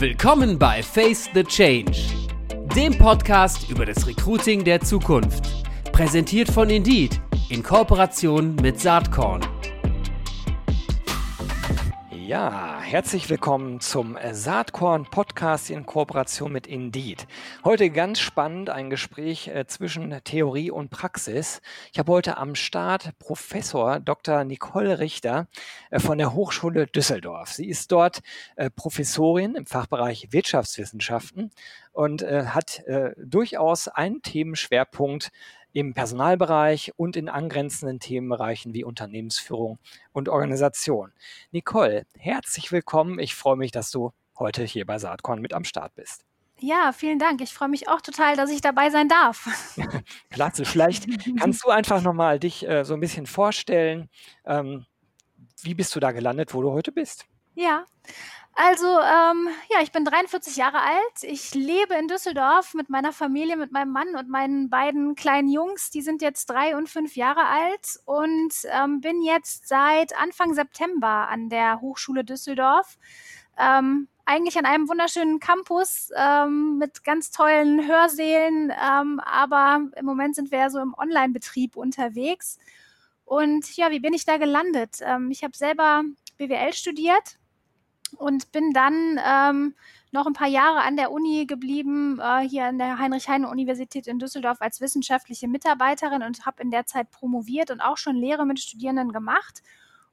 Willkommen bei Face the Change, dem Podcast über das Recruiting der Zukunft. Präsentiert von Indeed in Kooperation mit Saatkorn. Ja, herzlich willkommen zum Saatkorn Podcast in Kooperation mit Indeed. Heute ganz spannend ein Gespräch äh, zwischen Theorie und Praxis. Ich habe heute am Start Professor Dr. Nicole Richter äh, von der Hochschule Düsseldorf. Sie ist dort äh, Professorin im Fachbereich Wirtschaftswissenschaften und äh, hat äh, durchaus einen Themenschwerpunkt im Personalbereich und in angrenzenden Themenbereichen wie Unternehmensführung und Organisation. Nicole, herzlich willkommen. Ich freue mich, dass du heute hier bei Saatkorn mit am Start bist. Ja, vielen Dank. Ich freue mich auch total, dass ich dabei sein darf. Klasse. Vielleicht kannst du einfach nochmal dich äh, so ein bisschen vorstellen. Ähm, wie bist du da gelandet, wo du heute bist? Ja, also, ähm, ja, ich bin 43 Jahre alt. Ich lebe in Düsseldorf mit meiner Familie, mit meinem Mann und meinen beiden kleinen Jungs. Die sind jetzt drei und fünf Jahre alt und ähm, bin jetzt seit Anfang September an der Hochschule Düsseldorf. Ähm, eigentlich an einem wunderschönen Campus ähm, mit ganz tollen Hörsälen, ähm, aber im Moment sind wir ja so im Online-Betrieb unterwegs. Und ja, wie bin ich da gelandet? Ähm, ich habe selber BWL studiert und bin dann ähm, noch ein paar Jahre an der Uni geblieben, äh, hier an der Heinrich-Heine-Universität in Düsseldorf als wissenschaftliche Mitarbeiterin und habe in der Zeit promoviert und auch schon Lehre mit Studierenden gemacht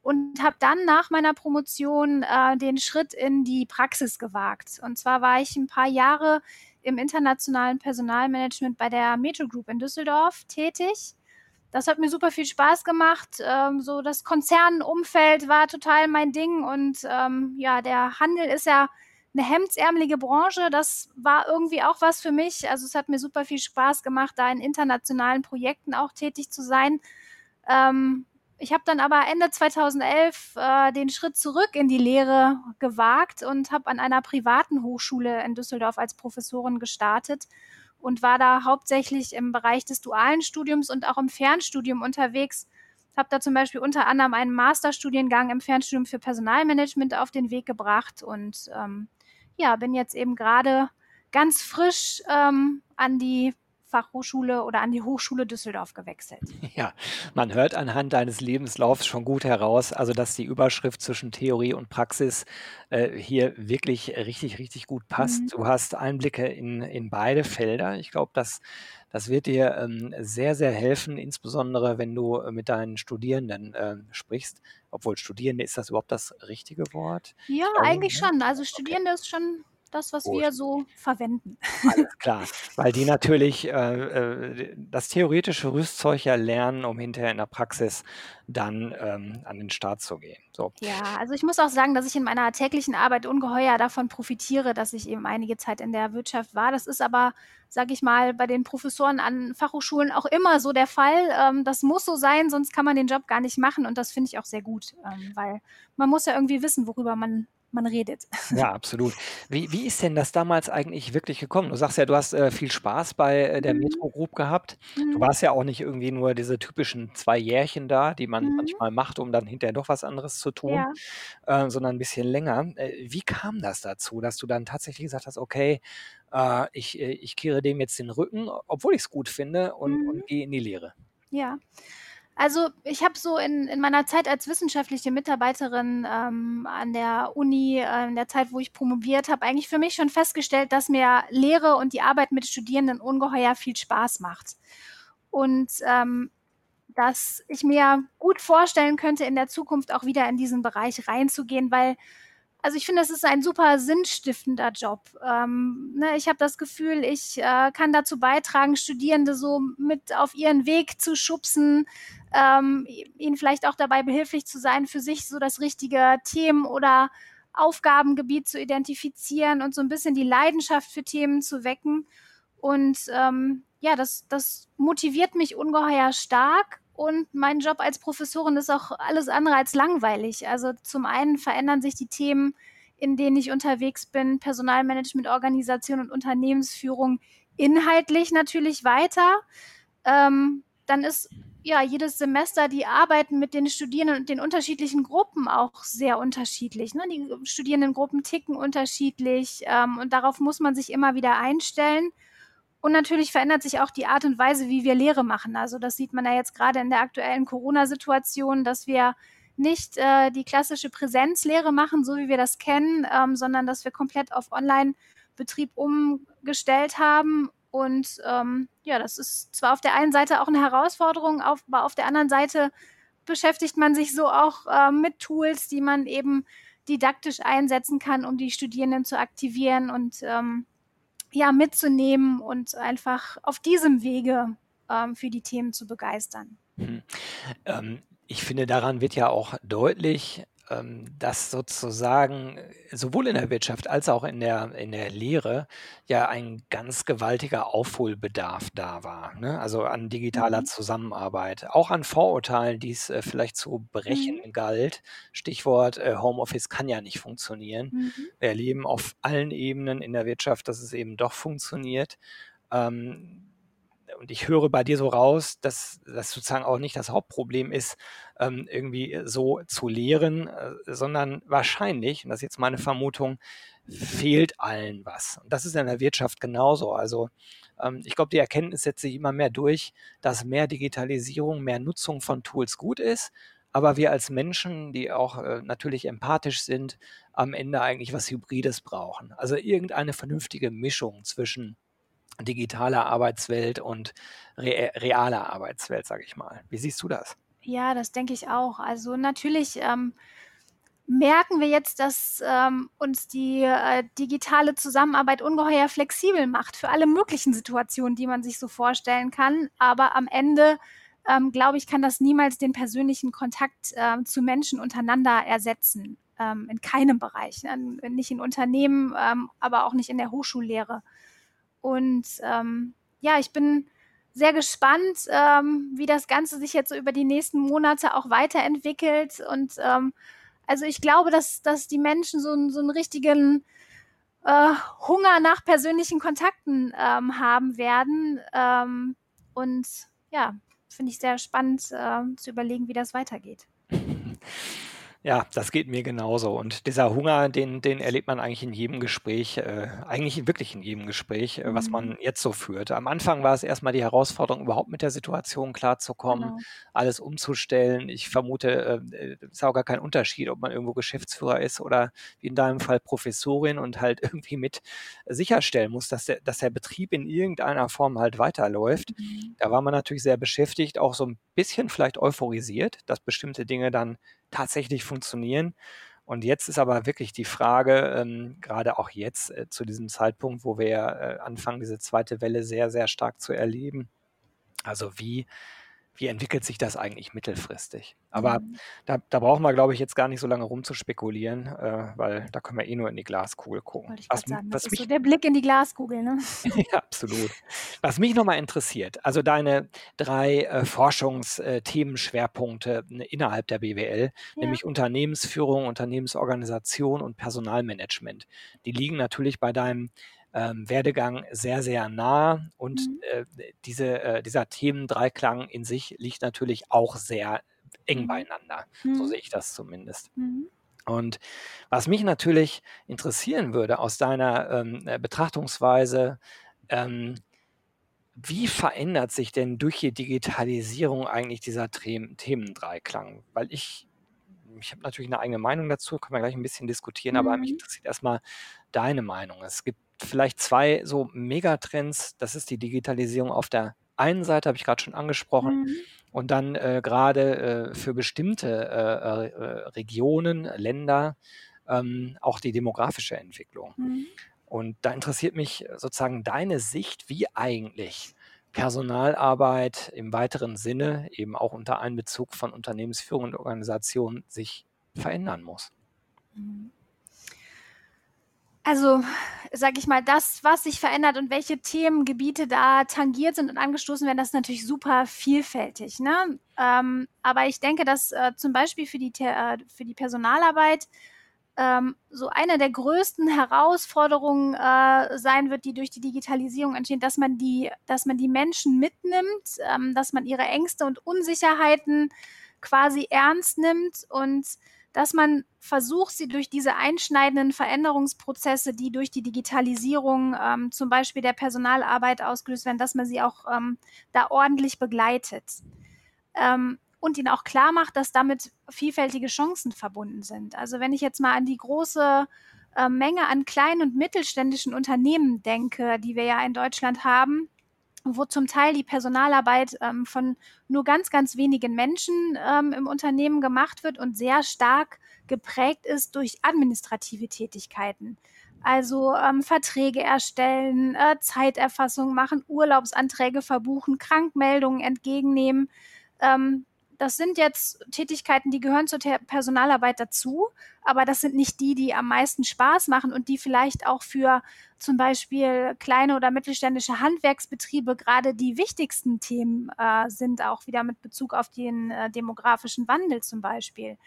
und habe dann nach meiner Promotion äh, den Schritt in die Praxis gewagt. Und zwar war ich ein paar Jahre im internationalen Personalmanagement bei der Metro Group in Düsseldorf tätig das hat mir super viel Spaß gemacht. Ähm, so das Konzernumfeld war total mein Ding und ähm, ja, der Handel ist ja eine hemdsärmelige Branche. Das war irgendwie auch was für mich. Also es hat mir super viel Spaß gemacht, da in internationalen Projekten auch tätig zu sein. Ähm, ich habe dann aber Ende 2011 äh, den Schritt zurück in die Lehre gewagt und habe an einer privaten Hochschule in Düsseldorf als Professorin gestartet und war da hauptsächlich im Bereich des dualen Studiums und auch im Fernstudium unterwegs. Habe da zum Beispiel unter anderem einen Masterstudiengang im Fernstudium für Personalmanagement auf den Weg gebracht und ähm, ja, bin jetzt eben gerade ganz frisch ähm, an die Fachhochschule oder an die Hochschule Düsseldorf gewechselt. Ja, man hört anhand deines Lebenslaufs schon gut heraus, also dass die Überschrift zwischen Theorie und Praxis äh, hier wirklich richtig, richtig gut passt. Mhm. Du hast Einblicke in, in beide Felder. Ich glaube, das, das wird dir ähm, sehr, sehr helfen, insbesondere wenn du mit deinen Studierenden äh, sprichst. Obwohl Studierende, ist das überhaupt das richtige Wort? Ja, glaube, eigentlich ne? schon. Also Studierende okay. ist schon das, was Gut. wir so verwenden. Alles klar, weil die natürlich äh, äh, das theoretische Rüstzeug ja lernen, um hinterher in der Praxis dann ähm, an den Start zu gehen. So. Ja, also ich muss auch sagen, dass ich in meiner täglichen Arbeit ungeheuer davon profitiere, dass ich eben einige Zeit in der Wirtschaft war. Das ist aber, sage ich mal, bei den Professoren an Fachhochschulen auch immer so der Fall. Ähm, das muss so sein, sonst kann man den Job gar nicht machen und das finde ich auch sehr gut, ähm, weil man muss ja irgendwie wissen, worüber man man redet. Ja, absolut. Wie, wie ist denn das damals eigentlich wirklich gekommen? Du sagst ja, du hast äh, viel Spaß bei äh, der mhm. Metro Group gehabt. Mhm. Du warst ja auch nicht irgendwie nur diese typischen zwei Jährchen da, die man mhm. manchmal macht, um dann hinterher doch was anderes zu tun, ja. äh, sondern ein bisschen länger. Äh, wie kam das dazu, dass du dann tatsächlich gesagt hast, okay, äh, ich, äh, ich kehre dem jetzt den Rücken, obwohl ich es gut finde und, und mhm. gehe in die Lehre? Ja. Also ich habe so in, in meiner Zeit als wissenschaftliche Mitarbeiterin ähm, an der Uni, äh, in der Zeit, wo ich promoviert habe, eigentlich für mich schon festgestellt, dass mir Lehre und die Arbeit mit Studierenden ungeheuer viel Spaß macht. Und ähm, dass ich mir gut vorstellen könnte, in der Zukunft auch wieder in diesen Bereich reinzugehen, weil also ich finde, es ist ein super sinnstiftender Job. Ähm, ne, ich habe das Gefühl, ich äh, kann dazu beitragen, Studierende so mit auf ihren Weg zu schubsen, ähm, ihnen vielleicht auch dabei behilflich zu sein, für sich so das richtige Themen- oder Aufgabengebiet zu identifizieren und so ein bisschen die Leidenschaft für Themen zu wecken. Und ähm, ja, das, das motiviert mich ungeheuer stark und mein Job als Professorin ist auch alles andere als langweilig. Also zum einen verändern sich die Themen, in denen ich unterwegs bin, Personalmanagement, Organisation und Unternehmensführung inhaltlich natürlich weiter. Ähm, dann ist ja, jedes Semester die Arbeiten mit den Studierenden und den unterschiedlichen Gruppen auch sehr unterschiedlich. Ne? Die Studierendengruppen ticken unterschiedlich ähm, und darauf muss man sich immer wieder einstellen. Und natürlich verändert sich auch die Art und Weise, wie wir Lehre machen. Also das sieht man ja jetzt gerade in der aktuellen Corona-Situation, dass wir nicht äh, die klassische Präsenzlehre machen, so wie wir das kennen, ähm, sondern dass wir komplett auf Online-Betrieb umgestellt haben. Und ähm, ja, das ist zwar auf der einen Seite auch eine Herausforderung, auf, aber auf der anderen Seite beschäftigt man sich so auch äh, mit Tools, die man eben didaktisch einsetzen kann, um die Studierenden zu aktivieren und ähm, ja, mitzunehmen und einfach auf diesem Wege ähm, für die Themen zu begeistern. Mhm. Ähm, ich finde, daran wird ja auch deutlich, dass sozusagen sowohl in der Wirtschaft als auch in der, in der Lehre ja ein ganz gewaltiger Aufholbedarf da war. Ne? Also an digitaler Mhm. Zusammenarbeit, auch an Vorurteilen, die es äh, vielleicht zu brechen Mhm. galt. Stichwort äh, Homeoffice kann ja nicht funktionieren. Mhm. Wir erleben auf allen Ebenen in der Wirtschaft, dass es eben doch funktioniert. Ähm, und ich höre bei dir so raus, dass das sozusagen auch nicht das Hauptproblem ist, ähm, irgendwie so zu lehren, äh, sondern wahrscheinlich, und das ist jetzt meine Vermutung, fehlt allen was. Und das ist in der Wirtschaft genauso. Also ähm, ich glaube, die Erkenntnis setzt sich immer mehr durch, dass mehr Digitalisierung, mehr Nutzung von Tools gut ist, aber wir als Menschen, die auch äh, natürlich empathisch sind, am Ende eigentlich was Hybrides brauchen. Also irgendeine vernünftige Mischung zwischen digitaler Arbeitswelt und re realer Arbeitswelt, sage ich mal. Wie siehst du das? Ja, das denke ich auch. Also natürlich ähm, merken wir jetzt, dass ähm, uns die äh, digitale Zusammenarbeit ungeheuer flexibel macht für alle möglichen Situationen, die man sich so vorstellen kann. Aber am Ende, ähm, glaube ich, kann das niemals den persönlichen Kontakt ähm, zu Menschen untereinander ersetzen. Ähm, in keinem Bereich. Ne? Nicht in Unternehmen, ähm, aber auch nicht in der Hochschullehre. Und ähm, ja, ich bin sehr gespannt, ähm, wie das Ganze sich jetzt so über die nächsten Monate auch weiterentwickelt. Und ähm, also ich glaube, dass, dass die Menschen so, so einen richtigen äh, Hunger nach persönlichen Kontakten ähm, haben werden. Ähm, und ja, finde ich sehr spannend äh, zu überlegen, wie das weitergeht. Ja, das geht mir genauso. Und dieser Hunger, den, den erlebt man eigentlich in jedem Gespräch, äh, eigentlich wirklich in jedem Gespräch, äh, was man mhm. jetzt so führt. Am Anfang war es erstmal die Herausforderung, überhaupt mit der Situation klarzukommen, Genau. alles umzustellen. Ich vermute, äh, es ist auch gar kein Unterschied, ob man irgendwo Geschäftsführer ist oder wie in deinem Fall Professorin und halt irgendwie mit sicherstellen muss, dass der, dass der Betrieb in irgendeiner Form halt weiterläuft. Mhm. Da war man natürlich sehr beschäftigt, auch so ein bisschen vielleicht euphorisiert, dass bestimmte Dinge dann tatsächlich funktionieren. Und jetzt ist aber wirklich die Frage, ähm, gerade auch jetzt äh, zu diesem Zeitpunkt, wo wir äh, anfangen, diese zweite Welle sehr, sehr stark zu erleben. Also wie wie entwickelt sich das eigentlich mittelfristig? Aber mhm. da, da brauchen wir, glaube ich, jetzt gar nicht so lange rumzuspekulieren, äh, weil da können wir eh nur in die Glaskugel gucken. Was, sagen, das was ist mich, so der Blick in die Glaskugel, ne? ja, absolut. Was mich nochmal interessiert, also deine drei äh, Forschungsthemenschwerpunkte äh, innerhalb der BWL, ja. nämlich Unternehmensführung, Unternehmensorganisation und Personalmanagement, die liegen natürlich bei deinem ähm, Werdegang sehr, sehr nah und mhm. äh, diese, äh, dieser Themendreiklang in sich liegt natürlich auch sehr eng mhm. beieinander. Mhm. So sehe ich das zumindest. Mhm. Und was mich natürlich interessieren würde aus deiner ähm, äh, Betrachtungsweise, ähm, wie verändert sich denn durch die Digitalisierung eigentlich dieser Themendreiklang? Weil ich, ich habe natürlich eine eigene Meinung dazu, können wir gleich ein bisschen diskutieren, aber mich mhm. interessiert erstmal deine Meinung. Es gibt vielleicht zwei so Megatrends. Das ist die Digitalisierung auf der einen Seite, habe ich gerade schon angesprochen, mhm. und dann äh, gerade äh, für bestimmte äh, äh Regionen, Länder ähm, auch die demografische Entwicklung. Mhm. Und da interessiert mich sozusagen deine Sicht, wie eigentlich Personalarbeit im weiteren Sinne, eben auch unter Einbezug von Unternehmensführung und Organisation, sich verändern muss. Mhm. Also, sage ich mal, das, was sich verändert und welche Themengebiete da tangiert sind und angestoßen werden, das ist natürlich super vielfältig. Ne? Ähm, aber ich denke, dass äh, zum Beispiel für die, äh, für die Personalarbeit ähm, so eine der größten Herausforderungen äh, sein wird, die durch die Digitalisierung entstehen, dass man die, dass man die Menschen mitnimmt, ähm, dass man ihre Ängste und Unsicherheiten quasi ernst nimmt und dass man versucht, sie durch diese einschneidenden Veränderungsprozesse, die durch die Digitalisierung ähm, zum Beispiel der Personalarbeit ausgelöst werden, dass man sie auch ähm, da ordentlich begleitet. Ähm, und ihnen auch klar macht, dass damit vielfältige Chancen verbunden sind. Also wenn ich jetzt mal an die große äh, Menge an kleinen und mittelständischen Unternehmen denke, die wir ja in Deutschland haben, wo zum Teil die Personalarbeit ähm, von nur ganz, ganz wenigen Menschen ähm, im Unternehmen gemacht wird und sehr stark geprägt ist durch administrative Tätigkeiten. Also ähm, Verträge erstellen, äh, Zeiterfassung machen, Urlaubsanträge verbuchen, Krankmeldungen entgegennehmen. Ähm, das sind jetzt Tätigkeiten, die gehören zur Personalarbeit dazu, aber das sind nicht die, die am meisten Spaß machen und die vielleicht auch für zum Beispiel kleine oder mittelständische Handwerksbetriebe gerade die wichtigsten Themen äh, sind, auch wieder mit Bezug auf den äh, demografischen Wandel zum Beispiel.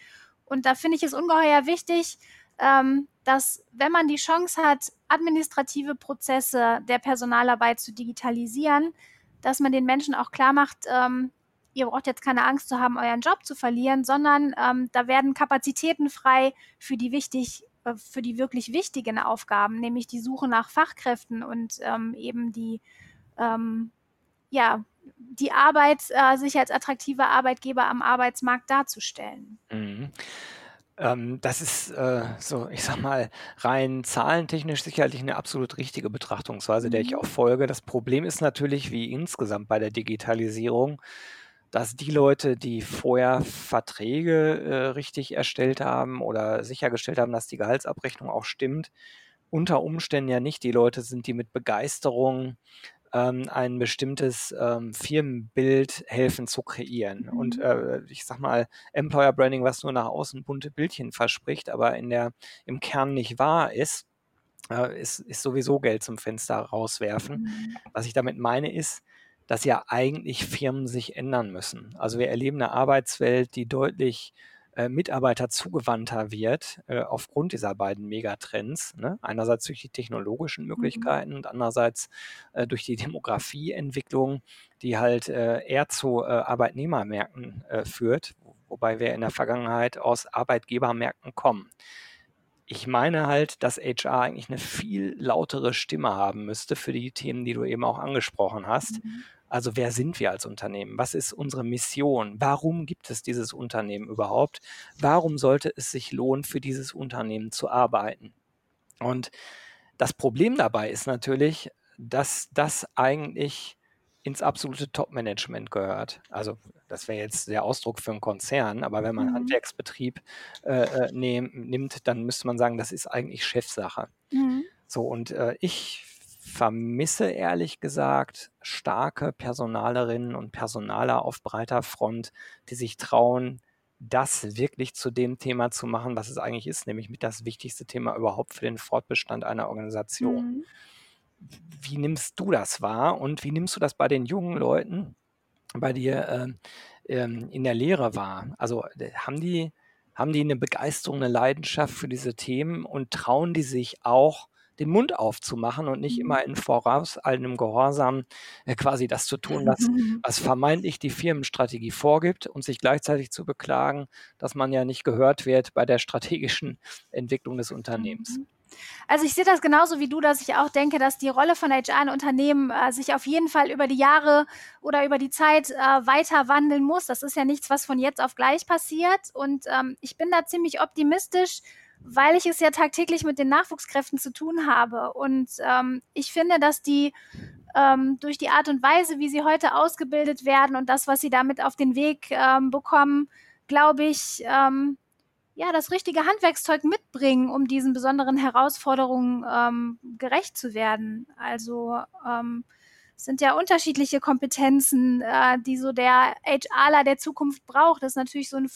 Und da finde ich es ungeheuer wichtig, ähm, dass wenn man die Chance hat, administrative Prozesse der Personalarbeit zu digitalisieren, dass man den Menschen auch klar macht, ähm, ihr braucht jetzt keine Angst zu haben, euren Job zu verlieren, sondern ähm, da werden Kapazitäten frei für die wichtig, äh, für die wirklich wichtigen Aufgaben, nämlich die Suche nach Fachkräften und ähm, eben die, ähm, ja, die Arbeit, äh, sich als attraktiver Arbeitgeber am Arbeitsmarkt darzustellen. Mhm. Ähm, das ist äh, so, ich sag mal, rein zahlentechnisch sicherlich eine absolut richtige Betrachtungsweise, der ich mhm. auch folge. Das Problem ist natürlich, wie insgesamt bei der Digitalisierung, dass die Leute, die vorher Verträge äh, richtig erstellt haben oder sichergestellt haben, dass die Gehaltsabrechnung auch stimmt, unter Umständen ja nicht die Leute sind, die mit Begeisterung ähm, ein bestimmtes ähm, Firmenbild helfen zu kreieren. Mhm. Und äh, ich sag mal, Employer Branding, was nur nach außen bunte Bildchen verspricht, aber in der, im Kern nicht wahr ist, äh, ist, ist sowieso Geld zum Fenster rauswerfen. Mhm. Was ich damit meine ist, dass ja eigentlich Firmen sich ändern müssen. Also wir erleben eine Arbeitswelt, die deutlich äh, Mitarbeiter zugewandter wird äh, aufgrund dieser beiden Megatrends. Ne? Einerseits durch die technologischen mhm. Möglichkeiten mhm. und andererseits äh, durch die Demografieentwicklung, die halt äh, eher zu äh, Arbeitnehmermärkten äh, führt, wobei wir in der Vergangenheit aus Arbeitgebermärkten kommen ich meine halt, dass HR eigentlich eine viel lautere Stimme haben müsste für die Themen, die du eben auch angesprochen hast. Mhm. Also wer sind wir als Unternehmen? Was ist unsere Mission? Warum gibt es dieses Unternehmen überhaupt? Warum sollte es sich lohnen, für dieses Unternehmen zu arbeiten? Und das Problem dabei ist natürlich, dass das eigentlich ins absolute Top-Management gehört. Also das wäre jetzt der Ausdruck für einen Konzern, aber wenn man mhm. Handwerksbetrieb äh, äh nehm, nimmt, dann müsste man sagen, das ist eigentlich Chefsache. Mhm. So, und äh, ich vermisse ehrlich gesagt starke Personalerinnen und Personaler auf breiter Front, die sich trauen, das wirklich zu dem Thema zu machen, was es eigentlich ist, nämlich mit das wichtigste Thema überhaupt für den Fortbestand einer Organisation. Mhm. Wie nimmst du das wahr und wie nimmst du das bei den jungen Leuten bei dir äh, ähm, in der Lehre wahr? Also äh, haben die, haben die eine Begeisterung, eine Leidenschaft für diese Themen und trauen die sich auch, den Mund aufzumachen und nicht immer mhm. in vorauseilendem Gehorsam äh, quasi das zu tun, was, was vermeintlich die Firmenstrategie vorgibt und sich gleichzeitig zu beklagen, dass man ja nicht gehört wird bei der strategischen Entwicklung des Unternehmens. Mhm. Also ich sehe das genauso wie du, dass ich auch denke, dass die Rolle von HR in Unternehmen äh, sich auf jeden Fall über die Jahre oder über die Zeit äh, weiter wandeln muss. Das ist ja nichts, was von jetzt auf gleich passiert. Und ähm, ich bin da ziemlich optimistisch, weil ich es ja tagtäglich mit den Nachwuchskräften zu tun habe. Und ähm, ich finde, dass die ähm, durch die Art und Weise, wie sie heute ausgebildet werden und das, was sie damit auf den Weg ähm, bekommen, glaube ich, ähm, ja, das richtige Handwerkszeug mitbringen, um diesen besonderen Herausforderungen ähm, gerecht zu werden. Also ähm, es sind ja unterschiedliche Kompetenzen, äh, die so der HRler der Zukunft braucht. Das ist natürlich so ein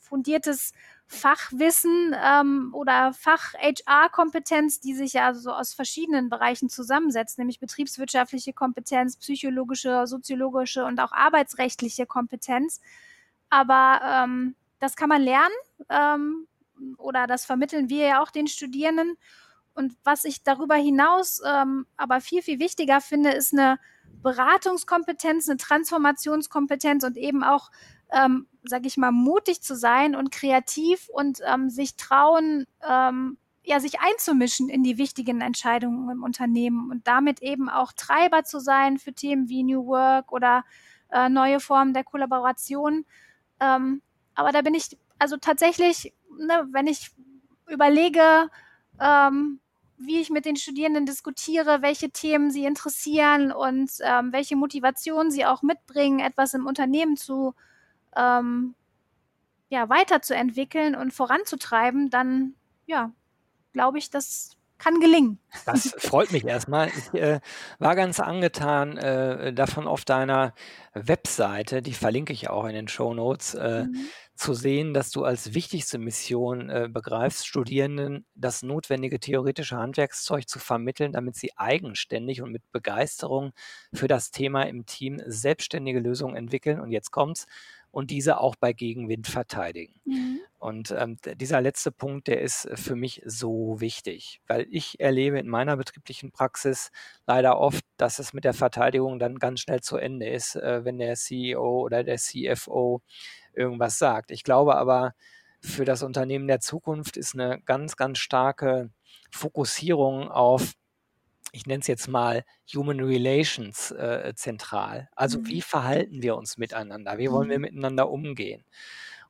fundiertes Fachwissen ähm, oder Fach-HR-Kompetenz, die sich ja so aus verschiedenen Bereichen zusammensetzt, nämlich betriebswirtschaftliche Kompetenz, psychologische, soziologische und auch arbeitsrechtliche Kompetenz. Aber ähm, das kann man lernen. Ähm, oder das vermitteln wir ja auch den Studierenden. Und was ich darüber hinaus ähm, aber viel, viel wichtiger finde, ist eine Beratungskompetenz, eine Transformationskompetenz und eben auch, ähm, sage ich mal, mutig zu sein und kreativ und ähm, sich trauen, ähm, ja, sich einzumischen in die wichtigen Entscheidungen im Unternehmen und damit eben auch Treiber zu sein für Themen wie New Work oder äh, neue Formen der Kollaboration. Ähm, aber da bin ich also tatsächlich, ne, wenn ich überlege, ähm, wie ich mit den Studierenden diskutiere, welche Themen sie interessieren und ähm, welche Motivation sie auch mitbringen, etwas im Unternehmen zu ähm, ja, weiterzuentwickeln und voranzutreiben, dann ja, glaube ich, das kann gelingen. Das freut mich erstmal. Ich äh, war ganz angetan äh, davon auf deiner Webseite, die verlinke ich auch in den Show Notes, äh, mhm. zu sehen, dass du als wichtigste Mission äh, begreifst, Studierenden das notwendige theoretische Handwerkszeug zu vermitteln, damit sie eigenständig und mit Begeisterung für das Thema im Team selbstständige Lösungen entwickeln. Und jetzt kommt's und diese auch bei Gegenwind verteidigen. Mhm. Und ähm, dieser letzte Punkt, der ist für mich so wichtig, weil ich erlebe in meiner betrieblichen Praxis leider oft, dass es mit der Verteidigung dann ganz schnell zu Ende ist, äh, wenn der CEO oder der CFO irgendwas sagt. Ich glaube aber, für das Unternehmen der Zukunft ist eine ganz, ganz starke Fokussierung auf ich nenne es jetzt mal Human Relations äh, zentral. Also mhm. wie verhalten wir uns miteinander? Wie wollen wir mhm. miteinander umgehen?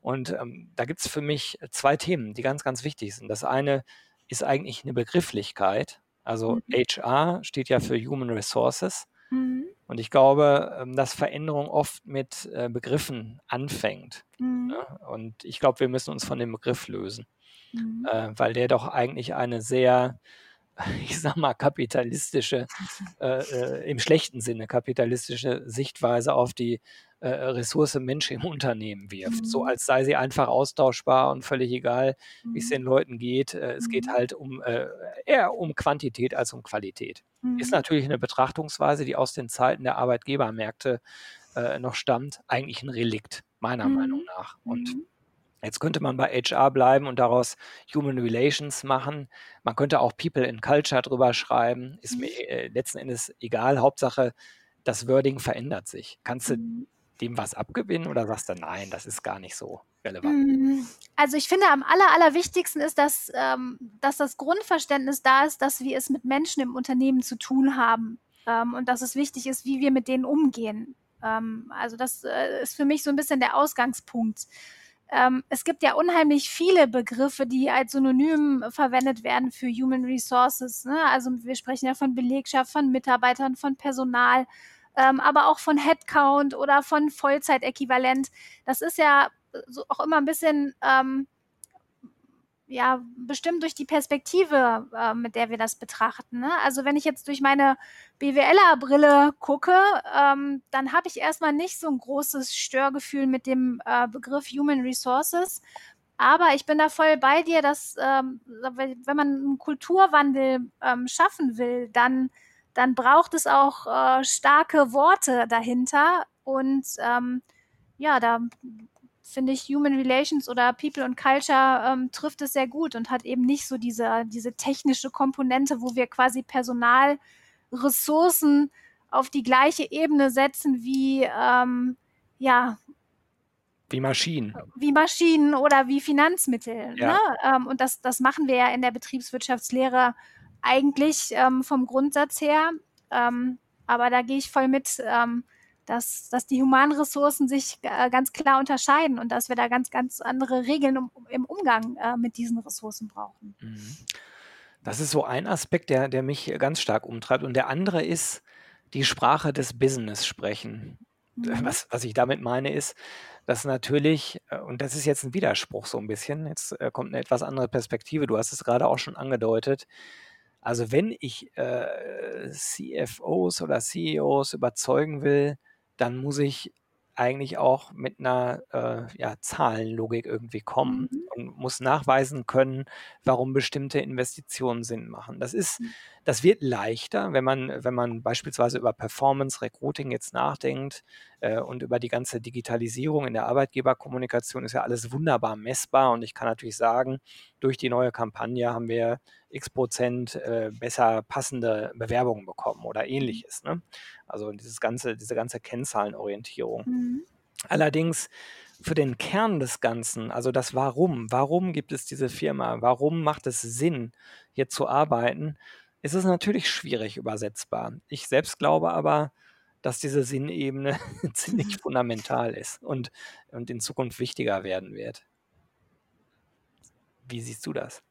Und ähm, da gibt es für mich zwei Themen, die ganz, ganz wichtig sind. Das eine ist eigentlich eine Begrifflichkeit. Also mhm. HR steht ja für Human Resources. Mhm. Und ich glaube, ähm, dass Veränderung oft mit äh, Begriffen anfängt. Mhm. Ja? Und ich glaube, wir müssen uns von dem Begriff lösen, mhm. äh, weil der doch eigentlich eine sehr ich sag mal, kapitalistische, äh, äh, im schlechten Sinne kapitalistische Sichtweise auf die äh, Ressource Mensch im Unternehmen wirft. Mhm. So als sei sie einfach austauschbar und völlig egal, wie es mhm. den Leuten geht. Äh, es geht mhm. halt um äh, eher um Quantität als um Qualität. Mhm. Ist natürlich eine Betrachtungsweise, die aus den Zeiten der Arbeitgebermärkte äh, noch stammt, eigentlich ein Relikt, meiner mhm. Meinung nach. Und mhm. Jetzt könnte man bei HR bleiben und daraus Human Relations machen. Man könnte auch People in Culture drüber schreiben. Ist mir mhm. äh, letzten Endes egal. Hauptsache, das Wording verändert sich. Kannst du mhm. dem was abgewinnen oder sagst du, nein, das ist gar nicht so relevant? Mhm. Also ich finde, am aller, allerwichtigsten ist, dass, ähm, dass das Grundverständnis da ist, dass wir es mit Menschen im Unternehmen zu tun haben ähm, und dass es wichtig ist, wie wir mit denen umgehen. Ähm, also das äh, ist für mich so ein bisschen der Ausgangspunkt ähm, es gibt ja unheimlich viele Begriffe, die als Synonym verwendet werden für Human Resources. Ne? Also wir sprechen ja von Belegschaft, von Mitarbeitern, von Personal, ähm, aber auch von Headcount oder von Vollzeitäquivalent. Das ist ja so auch immer ein bisschen ähm, ja, bestimmt durch die Perspektive, äh, mit der wir das betrachten. Ne? Also wenn ich jetzt durch meine BWLer-Brille gucke, ähm, dann habe ich erstmal nicht so ein großes Störgefühl mit dem äh, Begriff Human Resources. Aber ich bin da voll bei dir, dass ähm, wenn man einen Kulturwandel ähm, schaffen will, dann, dann braucht es auch äh, starke Worte dahinter. Und ähm, ja, da finde ich, Human Relations oder People und Culture ähm, trifft es sehr gut und hat eben nicht so diese, diese technische Komponente, wo wir quasi Personalressourcen auf die gleiche Ebene setzen wie, ähm, ja, wie Maschinen. Wie Maschinen oder wie Finanzmittel. Ja. Ne? Ähm, und das, das machen wir ja in der Betriebswirtschaftslehre eigentlich ähm, vom Grundsatz her. Ähm, aber da gehe ich voll mit. Ähm, dass, dass die humanen Ressourcen sich äh, ganz klar unterscheiden und dass wir da ganz, ganz andere Regeln um, im Umgang äh, mit diesen Ressourcen brauchen. Mhm. Das ist so ein Aspekt, der, der mich ganz stark umtreibt. Und der andere ist die Sprache des Business sprechen. Mhm. Was, was ich damit meine, ist, dass natürlich, äh, und das ist jetzt ein Widerspruch so ein bisschen, jetzt äh, kommt eine etwas andere Perspektive, du hast es gerade auch schon angedeutet. Also wenn ich äh, CFOs oder CEOs überzeugen will, dann muss ich eigentlich auch mit einer äh, ja, Zahlenlogik irgendwie kommen mhm. und muss nachweisen können, warum bestimmte Investitionen Sinn machen. Das ist, mhm. das wird leichter, wenn man, wenn man beispielsweise über Performance Recruiting jetzt nachdenkt, und über die ganze Digitalisierung in der Arbeitgeberkommunikation ist ja alles wunderbar messbar. Und ich kann natürlich sagen, durch die neue Kampagne haben wir x Prozent äh, besser passende Bewerbungen bekommen oder ähnliches. Ne? Also dieses ganze, diese ganze Kennzahlenorientierung. Mhm. Allerdings für den Kern des Ganzen, also das Warum, warum gibt es diese Firma, warum macht es Sinn, hier zu arbeiten, ist es natürlich schwierig übersetzbar. Ich selbst glaube aber, dass diese Sinnebene ziemlich fundamental ist und, und in Zukunft wichtiger werden wird. Wie siehst du das?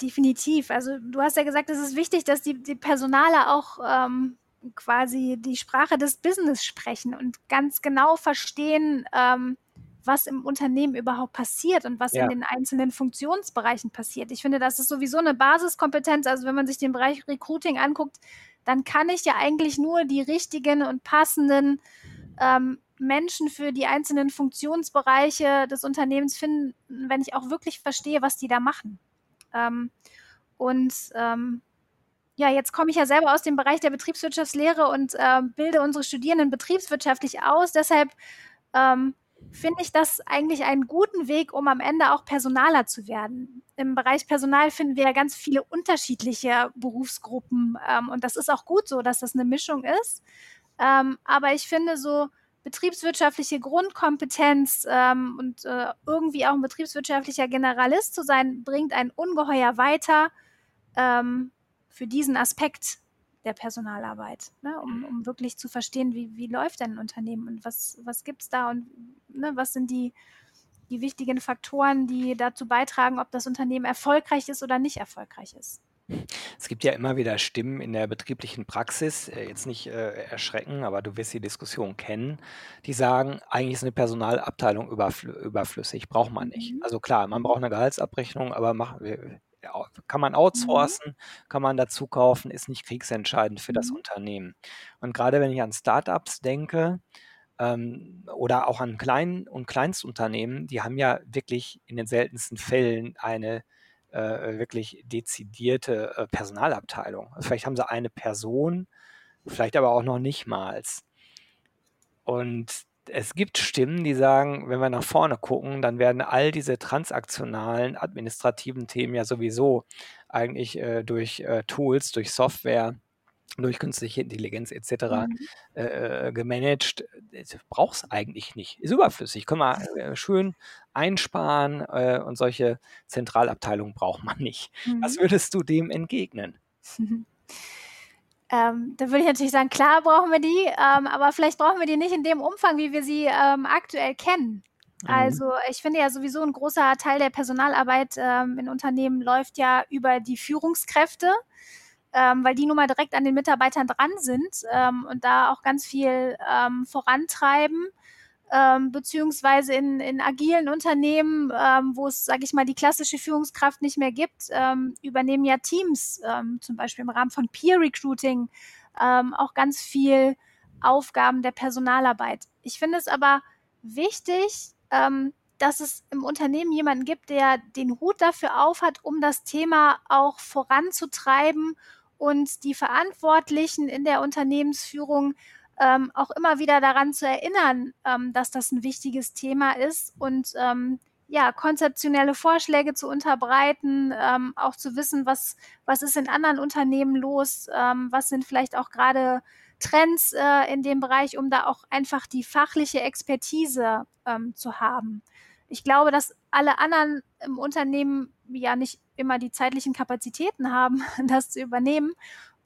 Definitiv. Also du hast ja gesagt, es ist wichtig, dass die, die Personale auch ähm, quasi die Sprache des Business sprechen und ganz genau verstehen, ähm, was im Unternehmen überhaupt passiert und was ja. in den einzelnen Funktionsbereichen passiert. Ich finde, das ist sowieso eine Basiskompetenz. Also wenn man sich den Bereich Recruiting anguckt, dann kann ich ja eigentlich nur die richtigen und passenden ähm, Menschen für die einzelnen Funktionsbereiche des Unternehmens finden, wenn ich auch wirklich verstehe, was die da machen. Ähm, und ähm, ja, jetzt komme ich ja selber aus dem Bereich der Betriebswirtschaftslehre und äh, bilde unsere Studierenden betriebswirtschaftlich aus. Deshalb ähm, finde ich das eigentlich einen guten Weg, um am Ende auch Personaler zu werden. Im Bereich Personal finden wir ja ganz viele unterschiedliche Berufsgruppen ähm, und das ist auch gut so, dass das eine Mischung ist. Ähm, aber ich finde so betriebswirtschaftliche Grundkompetenz ähm, und äh, irgendwie auch ein betriebswirtschaftlicher Generalist zu sein, bringt einen ungeheuer weiter ähm, für diesen Aspekt der Personalarbeit, ne? um, um wirklich zu verstehen, wie, wie läuft denn ein Unternehmen und was, was gibt es da und ne, was sind die, die wichtigen Faktoren, die dazu beitragen, ob das Unternehmen erfolgreich ist oder nicht erfolgreich ist. Es gibt ja immer wieder Stimmen in der betrieblichen Praxis, äh, jetzt nicht äh, erschrecken, aber du wirst die Diskussion kennen, die sagen, eigentlich ist eine Personalabteilung überflü überflüssig, braucht man nicht. Mhm. Also klar, man braucht eine Gehaltsabrechnung, aber mach, kann man mhm. outsourcen, mhm. kann man dazu kaufen, ist nicht kriegsentscheidend für das mhm. Unternehmen. Und gerade wenn ich an Startups denke ähm, oder auch an Klein- und Kleinstunternehmen, die haben ja wirklich in den seltensten Fällen eine äh, wirklich dezidierte äh, Personalabteilung. Also vielleicht haben sie eine Person, vielleicht aber auch noch nicht mal. Und es gibt Stimmen, die sagen, wenn wir nach vorne gucken, dann werden all diese transaktionalen, administrativen Themen ja sowieso eigentlich äh, durch äh, Tools, durch Software, durch künstliche Intelligenz etc. Mhm. Äh, äh gemanagt. Braucht es eigentlich nicht. Ist überflüssig. Können wir äh, schön einsparen äh, und solche Zentralabteilungen braucht man nicht. Mhm. Was würdest du dem entgegnen? Ähm, da würde ich natürlich sagen, klar brauchen wir die, ähm, aber vielleicht brauchen wir die nicht in dem Umfang, wie wir sie ähm, aktuell kennen. Mhm. Also ich finde ja sowieso ein großer Teil der Personalarbeit ähm, in Unternehmen läuft ja über die Führungskräfte, ähm, weil die nun mal direkt an den Mitarbeitern dran sind ähm, und da auch ganz viel vorantreiben ähm, beziehungsweise in, in agilen Unternehmen, ähm, wo es, sage ich mal, die klassische Führungskraft nicht mehr gibt, ähm, übernehmen ja Teams, ähm, zum Beispiel im Rahmen von Peer Recruiting, ähm, auch ganz viel Aufgaben der Personalarbeit. Ich finde es aber wichtig, ähm, dass es im Unternehmen jemanden gibt, der den Hut dafür aufhat, um das Thema auch voranzutreiben und die Verantwortlichen in der Unternehmensführung ähm, auch immer wieder daran zu erinnern, ähm, dass das ein wichtiges Thema ist und ähm, ja, konzeptionelle Vorschläge zu unterbreiten, ähm, auch zu wissen, was, was ist in anderen Unternehmen los, ähm, was sind vielleicht auch gerade Trends äh, in dem Bereich, um da auch einfach die fachliche Expertise ähm, zu haben. Ich glaube, dass alle anderen im Unternehmen ja nicht immer die zeitlichen Kapazitäten haben, das zu übernehmen.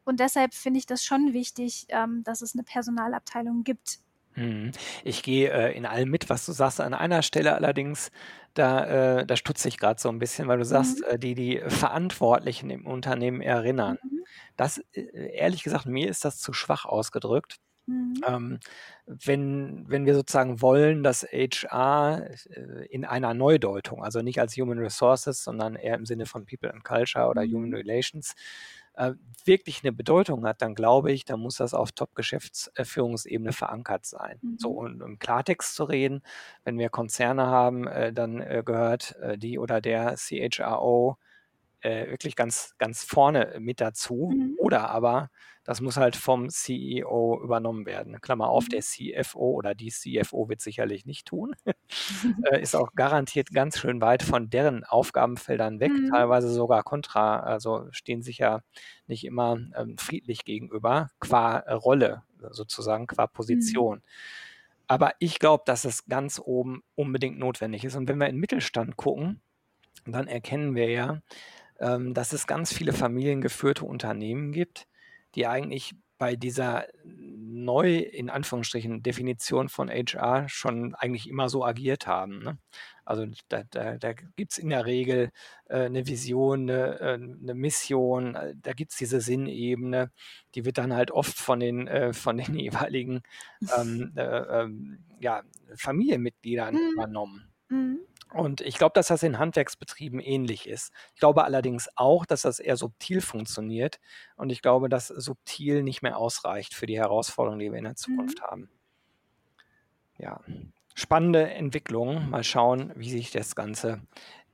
Und deshalb finde ich das schon wichtig, ähm, dass es eine Personalabteilung gibt. Mhm. Ich gehe äh, in allem mit, was du sagst. An einer Stelle allerdings, da, äh, da stutze ich gerade so ein bisschen, weil du sagst, mhm. äh, die die Verantwortlichen im Unternehmen erinnern. Mhm. Das, äh, ehrlich gesagt, mir ist das zu schwach ausgedrückt. Mhm. Ähm, wenn, wenn wir sozusagen wollen, dass HR äh, in einer Neudeutung, also nicht als Human Resources, sondern eher im Sinne von People and Culture oder Human mhm. Relations, äh, wirklich eine Bedeutung hat, dann glaube ich, dann muss das auf Top-Geschäftsführungsebene verankert sein. Mhm. So, und im Klartext zu reden, wenn wir Konzerne haben, äh, dann äh, gehört äh, die oder der CHRO äh, wirklich ganz, ganz vorne mit dazu. Mhm. Oder aber das muss halt vom CEO übernommen werden. Klammer auf, Mhm. der CFO oder die CFO wird sicherlich nicht tun. Äh, ist auch garantiert ganz schön weit von deren Aufgabenfeldern weg, Mhm. teilweise sogar kontra, also stehen sich ja nicht immer ähm, friedlich gegenüber, qua äh, Rolle sozusagen, qua Mhm. Position. Aber ich glaube, dass es ganz oben unbedingt notwendig ist. Und wenn wir in den Mittelstand gucken, dann erkennen wir ja, ähm, dass es ganz viele familiengeführte Unternehmen gibt, die eigentlich bei dieser neu, in Anführungsstrichen, Definition von HR schon eigentlich immer so agiert haben. Ne? Also da, da, da gibt es in der Regel äh, eine Vision, eine, äh, eine Mission, äh, da gibt es diese Sinnebene, die wird dann halt oft von den, äh, von den jeweiligen ähm, äh, ähm, ja, Familienmitgliedern Mhm. übernommen. Mhm. Und ich glaube, dass das in Handwerksbetrieben ähnlich ist. Ich glaube allerdings auch, dass das eher subtil funktioniert. Und ich glaube, dass subtil nicht mehr ausreicht für die Herausforderungen, die wir in der Mhm. Zukunft haben. Ja, spannende Entwicklung. Mal schauen, wie sich das Ganze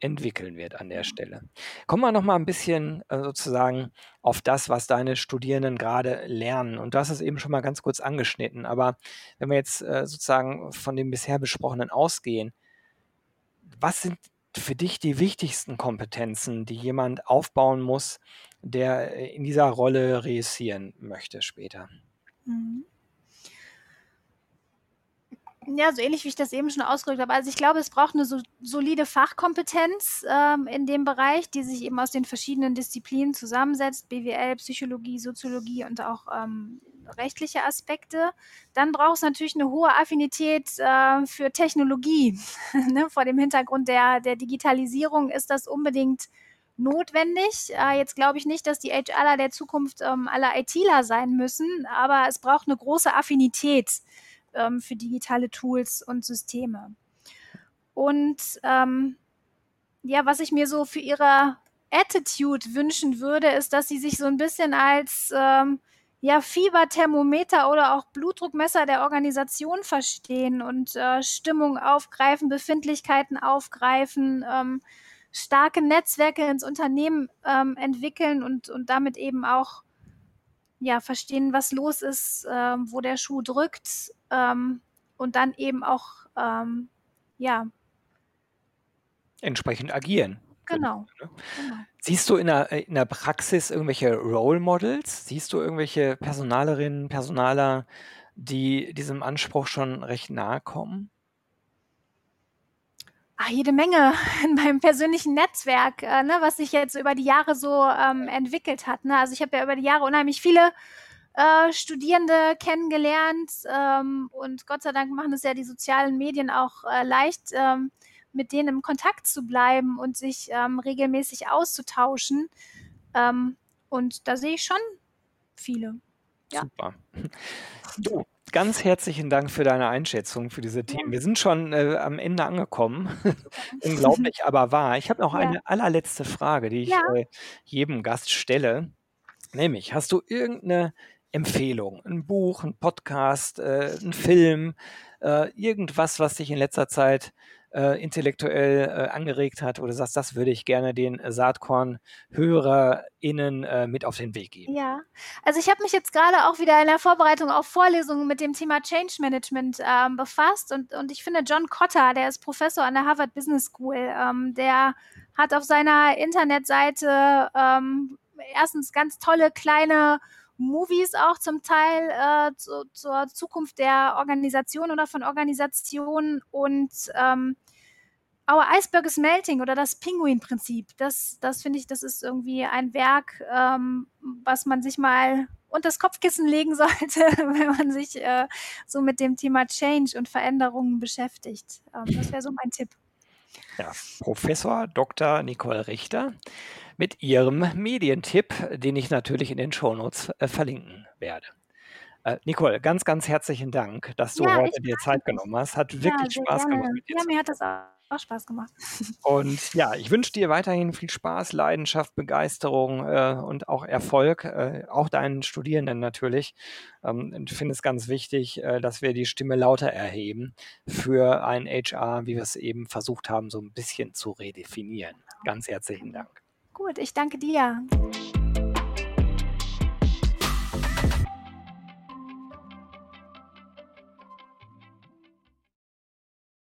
entwickeln wird an der Stelle. Kommen wir noch mal ein bisschen äh, sozusagen auf das, was deine Studierenden gerade lernen. Und du hast es eben schon mal ganz kurz angeschnitten. Aber wenn wir jetzt äh, sozusagen von dem bisher besprochenen ausgehen, was sind für dich die wichtigsten Kompetenzen, die jemand aufbauen muss, der äh, in dieser Rolle reüssieren möchte später? Mhm. Ja, so ähnlich wie ich das eben schon ausgedrückt habe. Also ich glaube, es braucht eine so, solide Fachkompetenz ähm, in dem Bereich, die sich eben aus den verschiedenen Disziplinen zusammensetzt, BWL, Psychologie, Soziologie und auch ähm, rechtliche Aspekte. Dann braucht es natürlich eine hohe Affinität äh, für Technologie. ne? Vor dem Hintergrund der, der Digitalisierung ist das unbedingt notwendig. Äh, jetzt glaube ich nicht, dass die HRler der Zukunft ähm, alle ITler sein müssen, aber es braucht eine große Affinität ähm, für digitale Tools und Systeme. Und ähm, ja, was ich mir so für ihre Attitude wünschen würde, ist, dass sie sich so ein bisschen als ähm, ja, Fieberthermometer oder auch Blutdruckmesser der Organisation verstehen und äh, Stimmung aufgreifen, Befindlichkeiten aufgreifen, ähm, starke Netzwerke ins Unternehmen ähm, entwickeln und, und damit eben auch ja, verstehen, was los ist, ähm, wo der Schuh drückt ähm, und dann eben auch ähm, ja, Entsprechend agieren. genau. Ne? genau. Siehst du in der, äh, in der Praxis irgendwelche Role Models? Siehst du irgendwelche Personalerinnen, Personaler, die diesem Anspruch schon recht nahe kommen? Ach, jede Menge in meinem persönlichen Netzwerk, äh, ne, was sich jetzt über die Jahre so ähm, entwickelt hat. Ne? Also ich habe ja über die Jahre unheimlich viele äh, Studierende kennengelernt ähm, und Gott sei Dank machen es ja die sozialen Medien auch äh, leicht, ähm, mit denen im Kontakt zu bleiben und sich ähm, regelmäßig auszutauschen. Ähm, und da sehe ich schon viele. Ja. Super. Du, ganz herzlichen Dank für deine Einschätzung für diese Themen. Wir sind schon äh, am Ende angekommen. Unglaublich, aber wahr. Ich habe noch Ja. eine allerletzte Frage, die ich Ja. äh, jedem Gast stelle. Nämlich, hast du irgendeine Empfehlung, ein Buch, ein Podcast, äh, ein Film, äh, irgendwas, was dich in letzter Zeit äh, intellektuell äh, angeregt hat, oder sagst, das würde ich gerne den Saatkorn-HörerInnen äh, mit auf den Weg geben? Ja, also ich habe mich jetzt gerade auch wieder in der Vorbereitung auf Vorlesungen mit dem Thema Change Management ähm, befasst und, und ich finde John Cotter, der ist Professor an der Harvard Business School, ähm, der hat auf seiner Internetseite ähm, erstens ganz tolle kleine Movies auch zum Teil äh, zu, zur Zukunft der Organisation oder von Organisationen und ähm, Our Iceberg is Melting oder das Pinguin-Prinzip. Das, das finde ich, das ist irgendwie ein Werk, ähm, was man sich mal unter das Kopfkissen legen sollte, wenn man sich äh, so mit dem Thema Change und Veränderungen beschäftigt. Ähm, das wäre so mein Tipp. Ja, Professor Dr. Nicole Richter mit ihrem Medientipp, den ich natürlich in den Shownotes äh, verlinken werde. Äh, Nicole, ganz, ganz herzlichen Dank, dass du Ja, heute dir Zeit genommen hast. Hat wirklich Spaß gemacht gerne. mit dir Ja, mir hat das auch auch Spaß gemacht. Und ja, ich wünsche dir weiterhin viel Spaß, Leidenschaft, Begeisterung äh, und auch Erfolg, äh, auch deinen Studierenden natürlich. Ähm, ich finde es ganz wichtig, äh, dass wir die Stimme lauter erheben für ein HR, wie wir es eben versucht haben, so ein bisschen zu redefinieren. Ganz herzlichen Dank. Gut, ich danke dir.